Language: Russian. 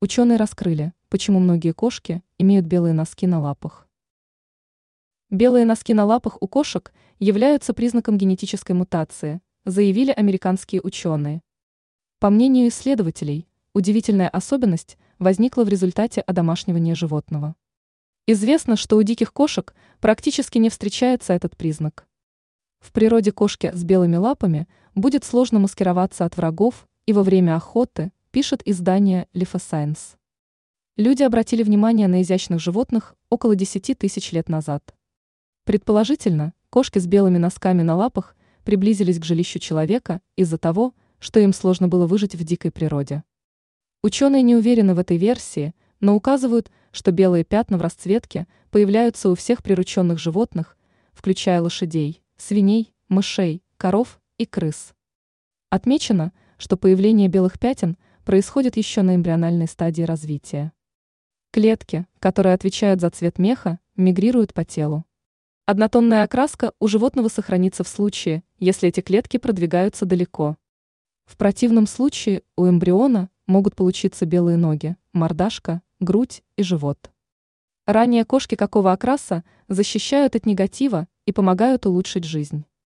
Ученые раскрыли, почему многие кошки имеют белые носки на лапах. Белые носки на лапах у кошек являются признаком генетической мутации, заявили американские ученые. По мнению исследователей, удивительная особенность возникла в результате одомашнивания животного. Известно, что у диких кошек практически не встречается этот признак. В природе кошки с белыми лапами будет сложно маскироваться от врагов и во время охоты, пишет издание Science. Люди обратили внимание на изящных животных около 10 тысяч лет назад. Предположительно, кошки с белыми носками на лапах приблизились к жилищу человека из-за того, что им сложно было выжить в дикой природе. Ученые не уверены в этой версии, но указывают, что белые пятна в расцветке появляются у всех прирученных животных, включая лошадей, свиней, мышей, коров и крыс. Отмечено, что появление белых пятен – происходит еще на эмбриональной стадии развития. Клетки, которые отвечают за цвет меха, мигрируют по телу. Однотонная окраска у животного сохранится в случае, если эти клетки продвигаются далеко. В противном случае у эмбриона могут получиться белые ноги, мордашка, грудь и живот. Ранее кошки какого окраса защищают от негатива и помогают улучшить жизнь.